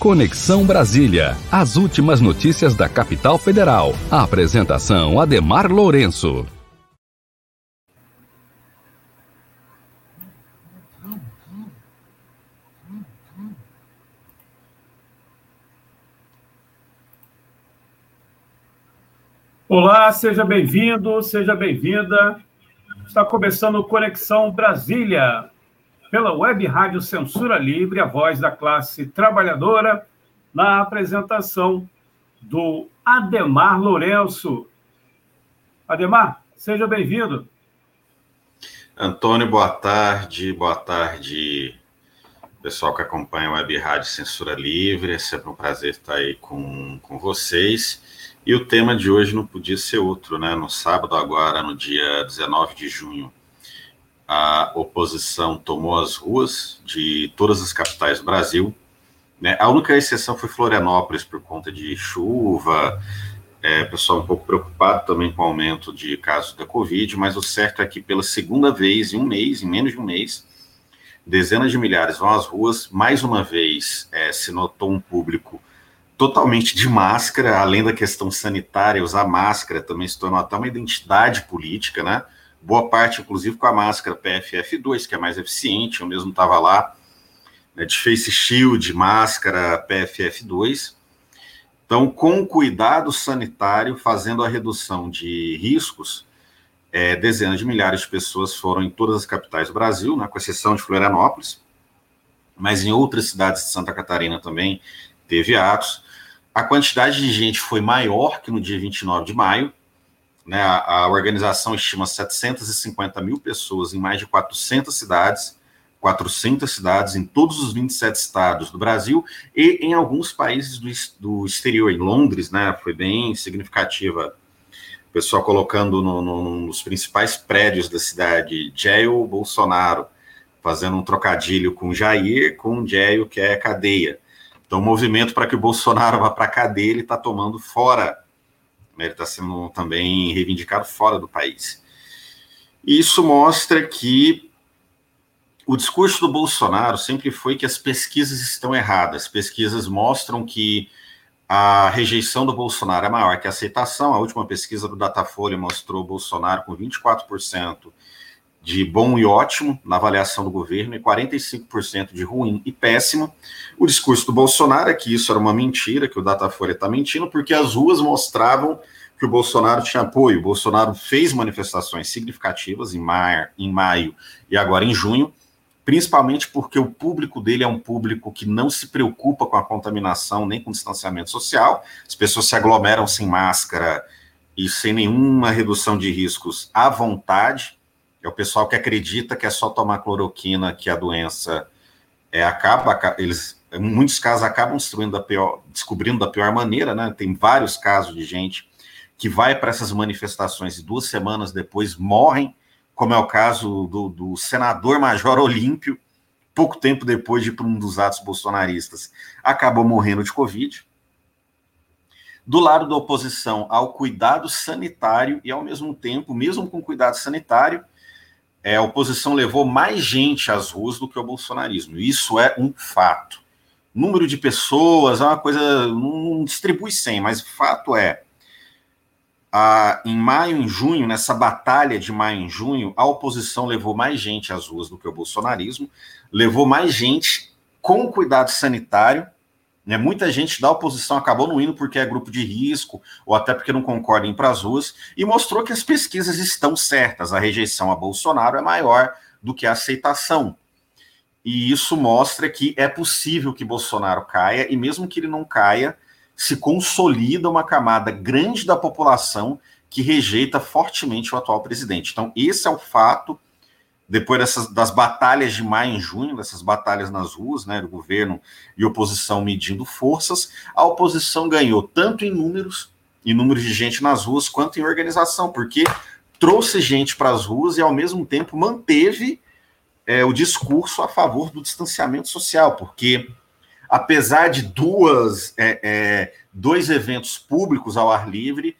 Conexão Brasília. As últimas notícias da capital federal. A apresentação Ademar Lourenço. Olá, seja bem-vindo, seja bem-vinda. Está começando Conexão Brasília, pela Web Rádio Censura Livre, a voz da classe trabalhadora, na apresentação do Ademar Lourenço. Ademar, seja bem-vindo. Antônio, boa tarde, boa tarde, pessoal que acompanha a Web Rádio Censura Livre. É sempre um prazer estar aí com, com vocês. E o tema de hoje não podia ser outro, né? No sábado, agora, no dia 19 de junho, a oposição tomou as ruas de todas as capitais do Brasil. Né? A única exceção foi Florianópolis, por conta de chuva, é, pessoal um pouco preocupado também com o aumento de casos da Covid, mas o certo é que pela segunda vez em um mês, em menos de um mês, dezenas de milhares vão às ruas. Mais uma vez é, se notou um público totalmente de máscara, além da questão sanitária, usar máscara também se tornou até uma identidade política, né? Boa parte, inclusive, com a máscara PFF2, que é mais eficiente, eu mesmo estava lá, né, de face shield, máscara PFF2. Então, com cuidado sanitário, fazendo a redução de riscos, é, dezenas de milhares de pessoas foram em todas as capitais do Brasil, né, com exceção de Florianópolis, mas em outras cidades de Santa Catarina também teve atos. A quantidade de gente foi maior que no dia 29 de maio, né, a, a, organização estima 750 mil pessoas em mais de 400 cidades, 400 cidades em todos os 27 estados do Brasil e em alguns países do, do exterior. Em Londres, né, foi bem significativa. O pessoal colocando no, no, nos principais prédios da cidade, Jail Bolsonaro, fazendo um trocadilho com Jair, com Jail, que é cadeia. Então, o movimento para que o Bolsonaro vá para a cadeia, ele está tomando fora né, ele está sendo também reivindicado fora do país. Isso mostra que o discurso do Bolsonaro sempre foi que as pesquisas estão erradas. Pesquisas mostram que a rejeição do Bolsonaro é maior que a aceitação. A última pesquisa do Datafolha mostrou Bolsonaro com 24% de bom e ótimo na avaliação do governo e 45% de ruim e péssimo. O discurso do Bolsonaro é que isso era uma mentira, que o Datafolha está mentindo, porque as ruas mostravam que o Bolsonaro tinha apoio. O Bolsonaro fez manifestações significativas em maio, em maio e agora em junho, principalmente porque o público dele é um público que não se preocupa com a contaminação nem com o distanciamento social. As pessoas se aglomeram sem máscara e sem nenhuma redução de riscos à vontade é o pessoal que acredita que é só tomar cloroquina que a doença é, acaba, eles, em muitos casos, acabam destruindo pior, descobrindo da pior maneira, né? Tem vários casos de gente que vai para essas manifestações e duas semanas depois morrem, como é o caso do, do senador Major Olímpio, pouco tempo depois de um dos atos bolsonaristas, acabou morrendo de Covid. Do lado da oposição ao cuidado sanitário e, ao mesmo tempo, mesmo com cuidado sanitário, é, a oposição levou mais gente às ruas do que o bolsonarismo. Isso é um fato. Número de pessoas é uma coisa, não distribui 100, mas o fato é, em maio e junho, nessa batalha de maio e junho, a oposição levou mais gente às ruas do que o bolsonarismo, levou mais gente com cuidado sanitário né? Muita gente da oposição acabou não indo porque é grupo de risco ou até porque não concorda em ir para as ruas e mostrou que as pesquisas estão certas. A rejeição a Bolsonaro é maior do que a aceitação. E isso mostra que é possível que Bolsonaro caia, e mesmo que ele não caia, se consolida uma camada grande da população que rejeita fortemente o atual presidente. Então, esse é o fato depois dessas, das batalhas de maio e junho, dessas batalhas nas ruas, né, do governo e oposição medindo forças, a oposição ganhou tanto em números, em números de gente nas ruas, quanto em organização, porque trouxe gente para as ruas e, ao mesmo tempo, manteve é, o discurso a favor do distanciamento social, porque, apesar de duas, é, é, dois eventos públicos ao ar livre,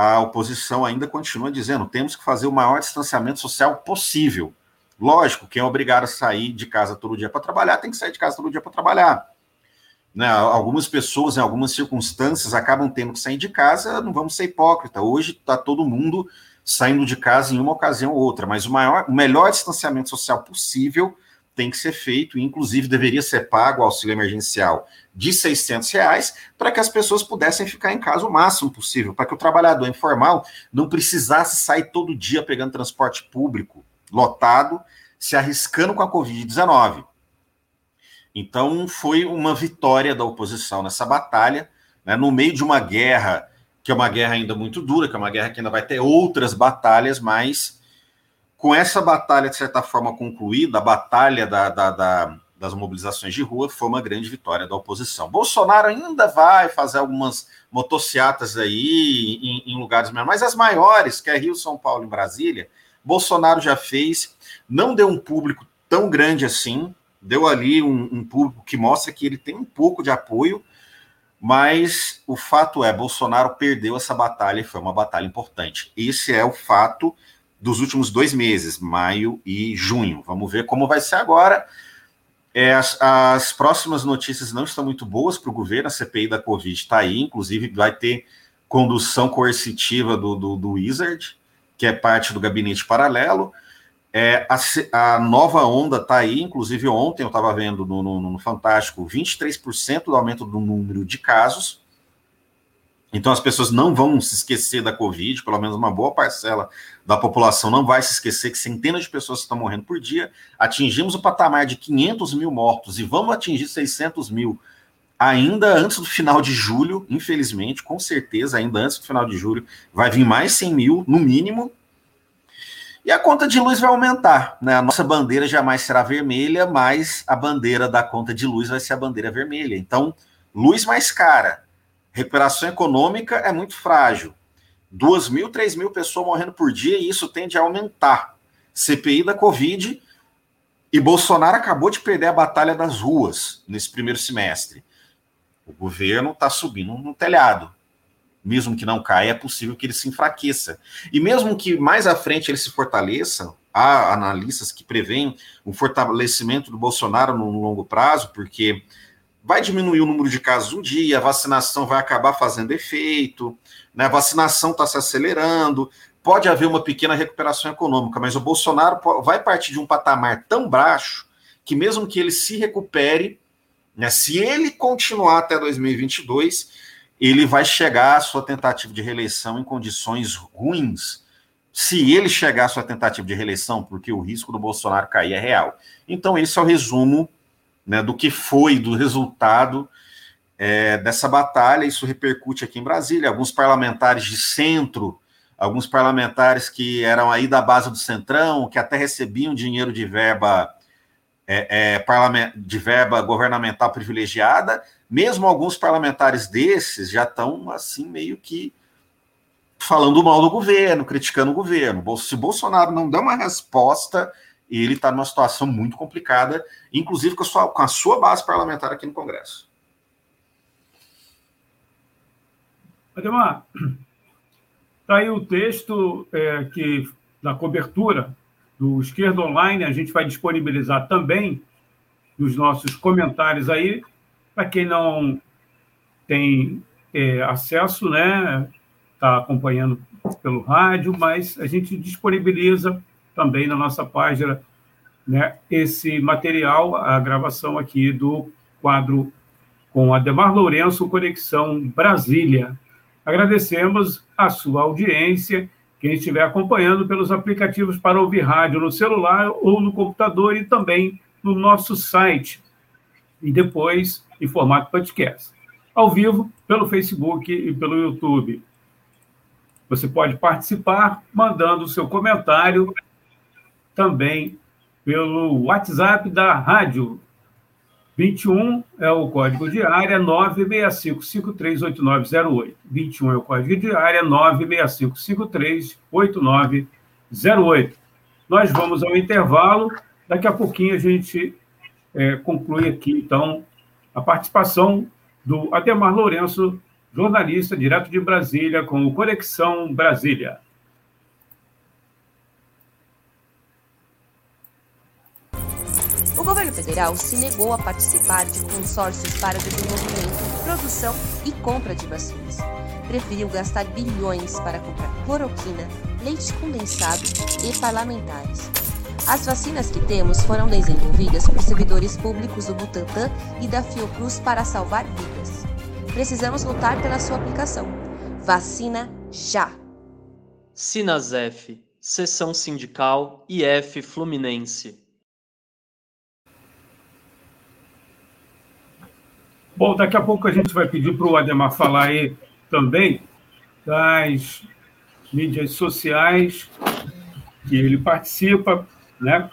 a oposição ainda continua dizendo temos que fazer o maior distanciamento social possível. Lógico, quem é obrigado a sair de casa todo dia para trabalhar tem que sair de casa todo dia para trabalhar. Né? Algumas pessoas, em algumas circunstâncias, acabam tendo que sair de casa, não vamos ser hipócrita. Hoje está todo mundo saindo de casa em uma ocasião ou outra, mas o, maior, o melhor distanciamento social possível tem que ser feito, e inclusive deveria ser pago o auxílio emergencial de 600 reais, para que as pessoas pudessem ficar em casa o máximo possível, para que o trabalhador informal não precisasse sair todo dia pegando transporte público lotado, se arriscando com a Covid-19. Então, foi uma vitória da oposição nessa batalha, né, no meio de uma guerra, que é uma guerra ainda muito dura, que é uma guerra que ainda vai ter outras batalhas, mas com essa batalha, de certa forma, concluída, a batalha da, da, da, das mobilizações de rua foi uma grande vitória da oposição. Bolsonaro ainda vai fazer algumas motociatas aí em, em lugares menores, mas as maiores, que é Rio, São Paulo e Brasília, Bolsonaro já fez, não deu um público tão grande assim, deu ali um, um, público que mostra que ele tem um pouco de apoio, mas o fato é, Bolsonaro perdeu essa batalha e foi uma batalha importante. Esse é o fato dos últimos dois meses, maio e junho. Vamos ver como vai ser agora. É, as, as, próximas notícias não estão muito boas para o governo, a CPI da Covid está aí, inclusive vai ter condução coercitiva do, do, do Wizard, que é parte do gabinete paralelo. É, a, a, nova onda está aí, inclusive ontem eu estava vendo no, no, no, Fantástico 23% do aumento do número de casos. Então as pessoas não vão se esquecer da Covid, pelo menos uma boa parcela da população não vai se esquecer que centenas de pessoas estão morrendo por dia. Atingimos o patamar de 500 mil mortos e vamos atingir 600 mil ainda antes do final de julho, infelizmente, com certeza, ainda antes do final de julho, vai vir mais 100 mil, no mínimo, e a conta de luz vai aumentar, né? A nossa bandeira jamais será vermelha, mas a bandeira da conta de luz vai ser a bandeira vermelha. Então, luz mais cara, recuperação econômica é muito frágil. Duas mil, três mil pessoas morrendo por dia e isso tende a aumentar. CPI da Covid e Bolsonaro acabou de perder a batalha das ruas nesse primeiro semestre. O governo está subindo no telhado mesmo que não caia, é possível que ele se enfraqueça. E mesmo que mais à frente ele se fortaleça, há analistas que preveem o fortalecimento do Bolsonaro no longo prazo, porque vai diminuir o número de casos um dia, a vacinação vai acabar fazendo efeito, né? a vacinação está se acelerando, pode haver uma pequena recuperação econômica, mas o Bolsonaro vai partir de um patamar tão baixo que mesmo que ele se recupere, né, se ele continuar até 2022, ele vai chegar à sua tentativa de reeleição em condições ruins. Se ele chegar à sua tentativa de reeleição, porque o risco do Bolsonaro cair é real. Então, esse é o resumo né, do que foi, do resultado é, dessa batalha. Isso repercute aqui em Brasília. Alguns parlamentares de centro, alguns parlamentares que eram aí da base do Centrão, que até recebiam dinheiro de verba, é, é, de verba governamental privilegiada, mesmo alguns parlamentares desses já estão assim meio que falando mal do governo, criticando o governo. Se Bolsonaro não der uma resposta, ele está numa situação muito complicada, inclusive com a, sua, com a sua base parlamentar aqui no Congresso. Ademar, está aí o texto é, que da cobertura do Esquerda Online, a gente vai disponibilizar também nos nossos comentários aí, para quem não tem é, acesso, né, está acompanhando pelo rádio, mas a gente disponibiliza também na nossa página né, esse material, a gravação aqui do quadro com Ademar Lourenço, Conexão Brasília. Agradecemos a sua audiência, quem estiver acompanhando pelos aplicativos para ouvir rádio no celular ou no computador e também no nosso site. E depois em formato podcast. Ao vivo, pelo Facebook e pelo YouTube. Você pode participar mandando o seu comentário também pelo WhatsApp da rádio. 21 é o código de área 965538908. 21 é o código de área 965538908. Nós vamos ao intervalo. Daqui a pouquinho a gente é, conclui aqui, então, a participação do Ademar Lourenço, jornalista direto de Brasília, com o Conexão Brasília. Federal se negou a participar de consórcios para desenvolvimento, produção e compra de vacinas. Preferiu gastar bilhões para comprar cloroquina, leite condensado e parlamentares. As vacinas que temos foram desenvolvidas por servidores públicos do Butantan e da Fiocruz para salvar vidas. Precisamos lutar pela sua aplicação. Vacina já! Sinasef, Seção Sindical IF Fluminense. Bom, daqui a pouco a gente vai pedir para o Ademar falar aí também das mídias sociais que ele participa, né?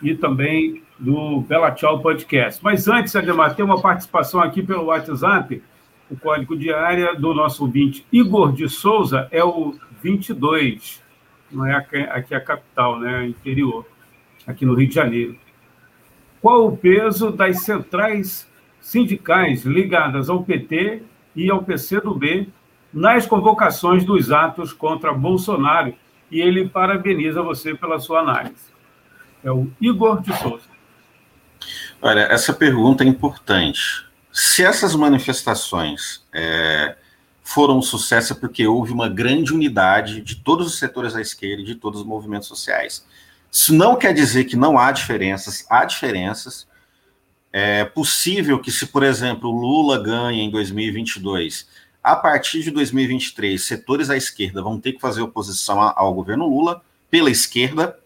E também do Bela Tchau Podcast. Mas antes, Ademar, tem uma participação aqui pelo WhatsApp. O código de área do nosso ouvinte Igor de Souza é o 22. Não é aqui a capital, né? Interior, aqui no Rio de Janeiro. Qual o peso das centrais sindicais ligadas ao PT e ao PCdoB nas convocações dos atos contra Bolsonaro? E ele parabeniza você pela sua análise é o Igor de Souza. Olha, essa pergunta é importante. Se essas manifestações é, foram um sucesso é porque houve uma grande unidade de todos os setores da esquerda e de todos os movimentos sociais. Isso não quer dizer que não há diferenças, há diferenças. É possível que, se, por exemplo, Lula ganha em 2022, a partir de 2023, setores da esquerda vão ter que fazer oposição ao governo Lula pela esquerda,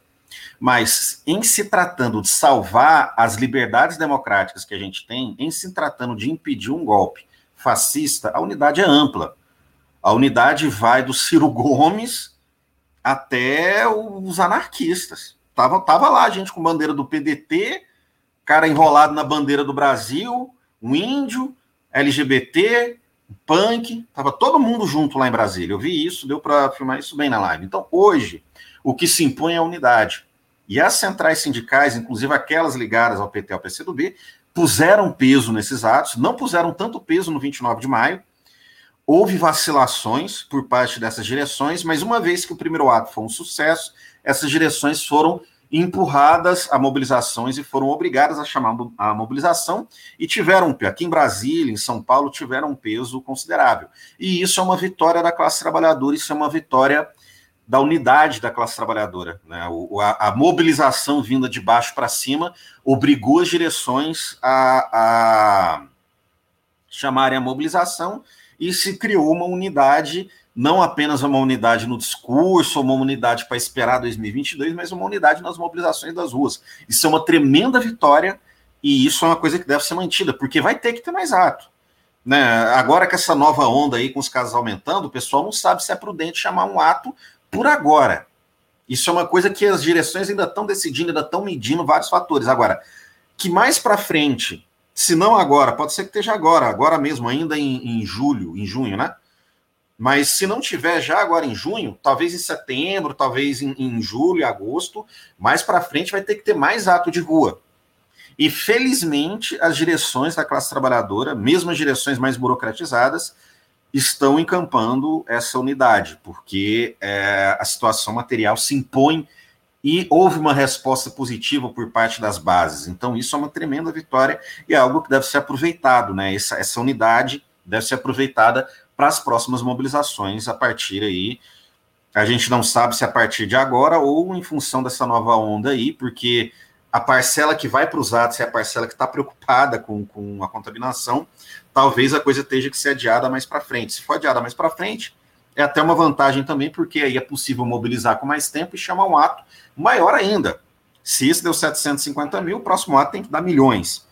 mas em se tratando de salvar as liberdades democráticas que a gente tem, em se tratando de impedir um golpe fascista, a unidade é ampla. A unidade vai do Ciro Gomes até os anarquistas. Tava, tava lá a gente com bandeira do PDT, cara enrolado na bandeira do Brasil, um índio, LGBT, punk, tava todo mundo junto lá em Brasília. Eu vi isso, deu para filmar isso bem na live. Então, hoje, o que se impõe é a unidade. E as centrais sindicais, inclusive aquelas ligadas ao PT e ao PCdoB, puseram peso nesses atos, não puseram tanto peso no 29 de maio. Houve vacilações por parte dessas direções, mas uma vez que o primeiro ato foi um sucesso, essas direções foram empurradas a mobilizações e foram obrigadas a chamar a mobilização e tiveram, aqui em Brasília, em São Paulo, tiveram um peso considerável. E isso é uma vitória da classe trabalhadora, isso é uma vitória da unidade da classe trabalhadora. Né? O, a, a, mobilização vinda de baixo para cima obrigou as direções a, a chamarem a mobilização e se criou uma unidade, não apenas uma unidade no discurso, uma unidade para esperar 2022, mas uma unidade nas mobilizações das ruas. Isso é uma tremenda vitória e isso é uma coisa que deve ser mantida, porque vai ter que ter mais ato. Né? Agora que essa nova onda aí, com os casos aumentando, o pessoal não sabe se é prudente chamar um ato por agora. Isso é uma coisa que as direções ainda estão decidindo, ainda estão medindo vários fatores. Agora, que mais para frente, se não agora, pode ser que esteja agora, agora mesmo, ainda em, em julho, em junho, né? Mas se não tiver já agora em junho, talvez em setembro, talvez em, em julho, agosto, mais para frente vai ter que ter mais ato de rua. E felizmente as direções da classe trabalhadora, mesmo as direções mais burocratizadas, estão encampando essa unidade, porque é, a situação material se impõe e houve uma resposta positiva por parte das bases. Então, isso é uma tremenda vitória e é algo que deve ser aproveitado, né? Essa, essa unidade deve ser aproveitada para as próximas mobilizações a partir aí. A gente não sabe se a partir de agora ou em função dessa nova onda aí, porque a parcela que vai para os atos é a parcela que está preocupada com, com a contaminação, talvez a coisa tenha que ser adiada mais para frente. Se for adiada mais para frente, é até uma vantagem também, porque aí é possível mobilizar com mais tempo e chamar um ato maior ainda. Se esse deu 750 mil, o próximo ato tem que dar milhões.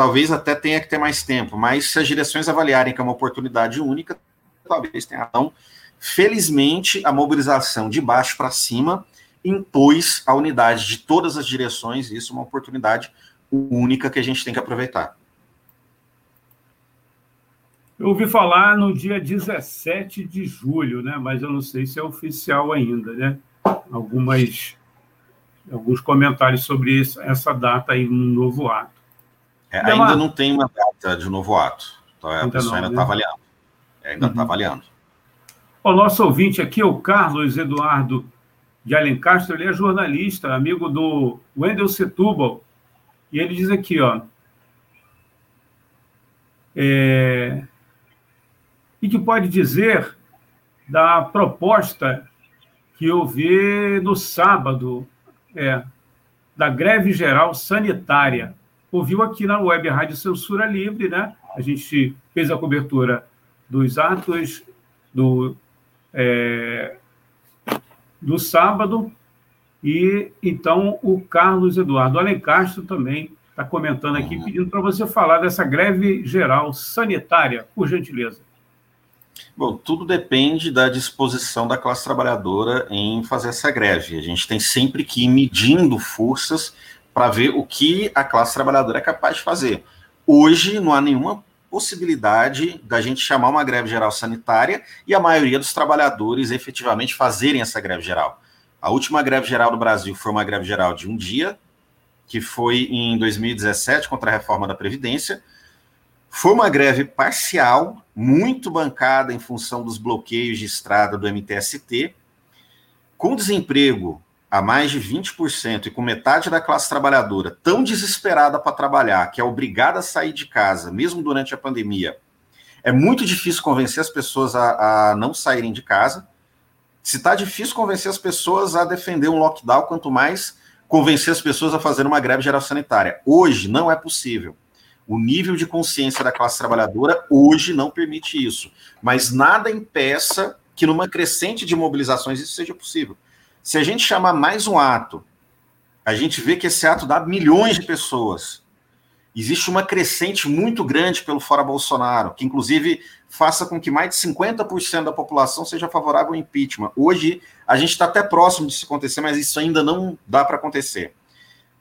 Talvez até tenha que ter mais tempo, mas se as direções avaliarem que é uma oportunidade única, talvez tenha. Então, felizmente, a mobilização de baixo para cima impôs a unidade de todas as direções, e isso é uma oportunidade única que a gente tem que aproveitar. Eu ouvi falar no dia 17 de julho, né? mas eu não sei se é oficial ainda, né? Algumas, alguns comentários sobre essa data aí no novo ato. É, ainda não tem uma data de novo ato. Então, a ainda pessoa não, ainda está né? avaliando. É, ainda está uhum. avaliando. O nosso ouvinte aqui é o Carlos Eduardo de Alencastro, ele é jornalista, amigo do Wendel Setúbal, E ele diz aqui, ó. É, e que pode dizer da proposta que eu vi no sábado, é, da greve geral sanitária. Ouviu aqui na Web Rádio Censura Livre, né? A gente fez a cobertura dos atos do, é, do sábado, e então o Carlos Eduardo Alencastro também está comentando aqui, uhum. pedindo para você falar dessa greve geral sanitária, por gentileza. Bom, tudo depende da disposição da classe trabalhadora em fazer essa greve. A gente tem sempre que ir medindo forças para ver o que a classe trabalhadora é capaz de fazer. Hoje não há nenhuma possibilidade da gente chamar uma greve geral sanitária e a maioria dos trabalhadores efetivamente fazerem essa greve geral. A última greve geral do Brasil foi uma greve geral de um dia, que foi em 2017 contra a reforma da Previdência. Foi uma greve parcial, muito bancada em função dos bloqueios de estrada do MTST, com desemprego a mais de 20% e com metade da classe trabalhadora tão desesperada para trabalhar, que é obrigada a sair de casa, mesmo durante a pandemia, é muito difícil convencer as pessoas a, a não saírem de casa. Se está difícil convencer as pessoas a defender um lockdown, quanto mais convencer as pessoas a fazer uma greve geral sanitária. Hoje não é possível. O nível de consciência da classe trabalhadora hoje não permite isso. Mas nada impeça que numa crescente de mobilizações isso seja possível. Se a gente chamar mais um ato, a gente vê que esse ato dá milhões de pessoas. Existe uma crescente muito grande pelo fora Bolsonaro, que inclusive faça com que mais de 50% da população seja favorável ao impeachment. Hoje a gente está até próximo disso acontecer, mas isso ainda não dá para acontecer.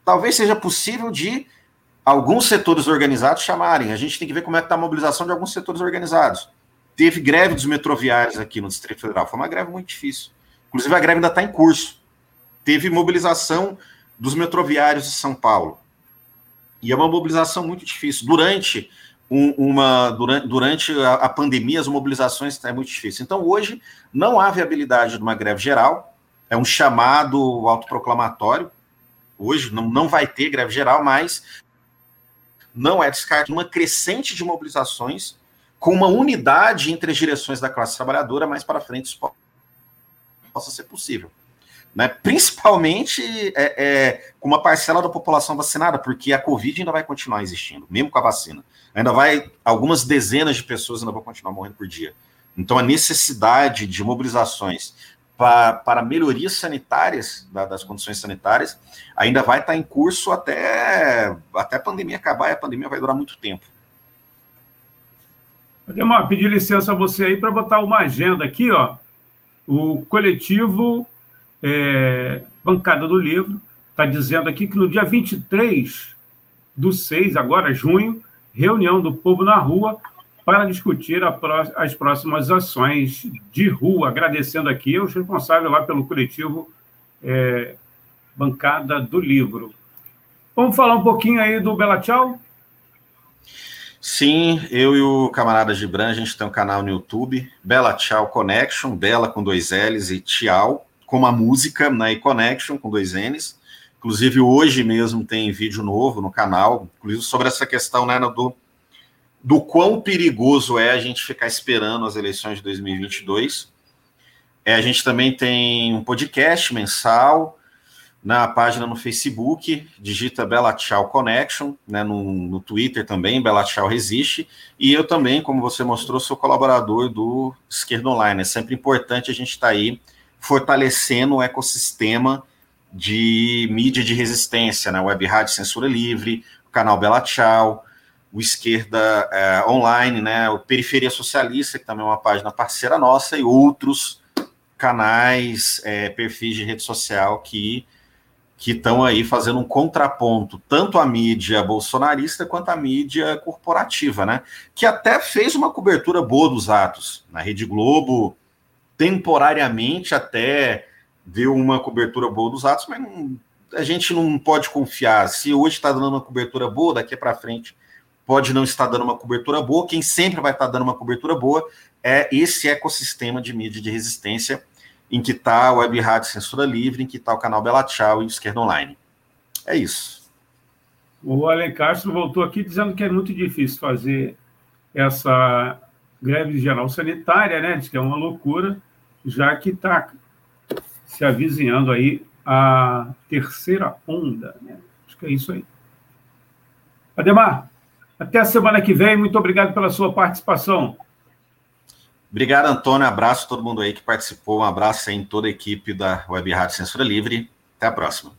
Talvez seja possível de alguns setores organizados chamarem. A gente tem que ver como é que está a mobilização de alguns setores organizados. Teve greve dos metroviários aqui no Distrito Federal. Foi uma greve muito difícil. Inclusive, a greve ainda está em curso. Teve mobilização dos metroviários de São Paulo. E é uma mobilização muito difícil. Durante, um, uma, durante, durante a, a, pandemia, as mobilizações é muito difícil. Então, hoje, não há viabilidade de uma greve geral. É um chamado autoproclamatório. Hoje não, não vai ter greve geral, mas não é descartado uma crescente de mobilizações com uma unidade entre as direções da classe trabalhadora mais para frente isso possa ser possível. Né? Principalmente é, é, com uma parcela da população vacinada, porque a Covid ainda vai continuar existindo, mesmo com a vacina. Ainda vai, algumas dezenas de pessoas ainda vão continuar morrendo por dia. Então, a necessidade de mobilizações para, para melhorias sanitárias, da, das condições sanitárias, ainda vai estar em curso até, até a pandemia acabar, e a pandemia vai durar muito tempo. Ademar, pedir licença a você aí para botar uma agenda aqui, ó. O coletivo é, Bancada do Livro está dizendo aqui que no dia 23 do 6, agora junho, reunião do povo na rua para discutir as próximas ações de rua. Agradecendo aqui os responsáveis lá pelo coletivo é, Bancada do Livro. Vamos falar um pouquinho aí do Bela Tchau? Sim, eu e o camarada Gibran, a gente tem um canal no YouTube, Bela Tchau Connection, Bela com dois L's e Tchau, com a música né, Connection com dois N's. Inclusive, hoje mesmo tem vídeo novo no canal, inclusive sobre essa questão né, do, do quão perigoso é a gente ficar esperando as eleições de 2022. É, a gente também tem um podcast mensal, na página no Facebook, digita Bela Tchau Connection, né, no, no Twitter também, Bela Tchau Resiste, e eu também, como você mostrou, sou colaborador do Esquerda Online. É sempre importante a gente estar tá aí fortalecendo o ecossistema de mídia de resistência, né, Web Rádio Censura Livre, o canal Bela Tchau, o Esquerda é, Online, né, o Periferia Socialista, que também é uma página parceira nossa, e outros canais, é, perfis de rede social que que estão aí fazendo um contraponto tanto à mídia bolsonarista quanto à mídia corporativa, né? Que até fez uma cobertura boa dos atos. Na Rede Globo, temporariamente até deu uma cobertura boa dos atos, mas não, a gente não pode confiar. Se hoje está dando uma cobertura boa, daqui para frente pode não estar dando uma cobertura boa. Quem sempre vai estar dando uma cobertura boa é esse ecossistema de mídia de resistência em que está a Web Rádio Censura Livre, em que está o canal Bela Tchau e Esquerda Online. É isso. O Alen Castro voltou aqui dizendo que é muito difícil fazer essa greve geral sanitária, né? Diz que é uma loucura, já que está se avizinhando aí a terceira onda. Né? Acho que é isso aí. Ademar, até a semana que vem. Muito obrigado pela sua participação. Obrigado, Antônio. Abraço a todo mundo aí que participou. Um abraço aí em toda a equipe da Web Rádio Censura Livre. Até a próxima.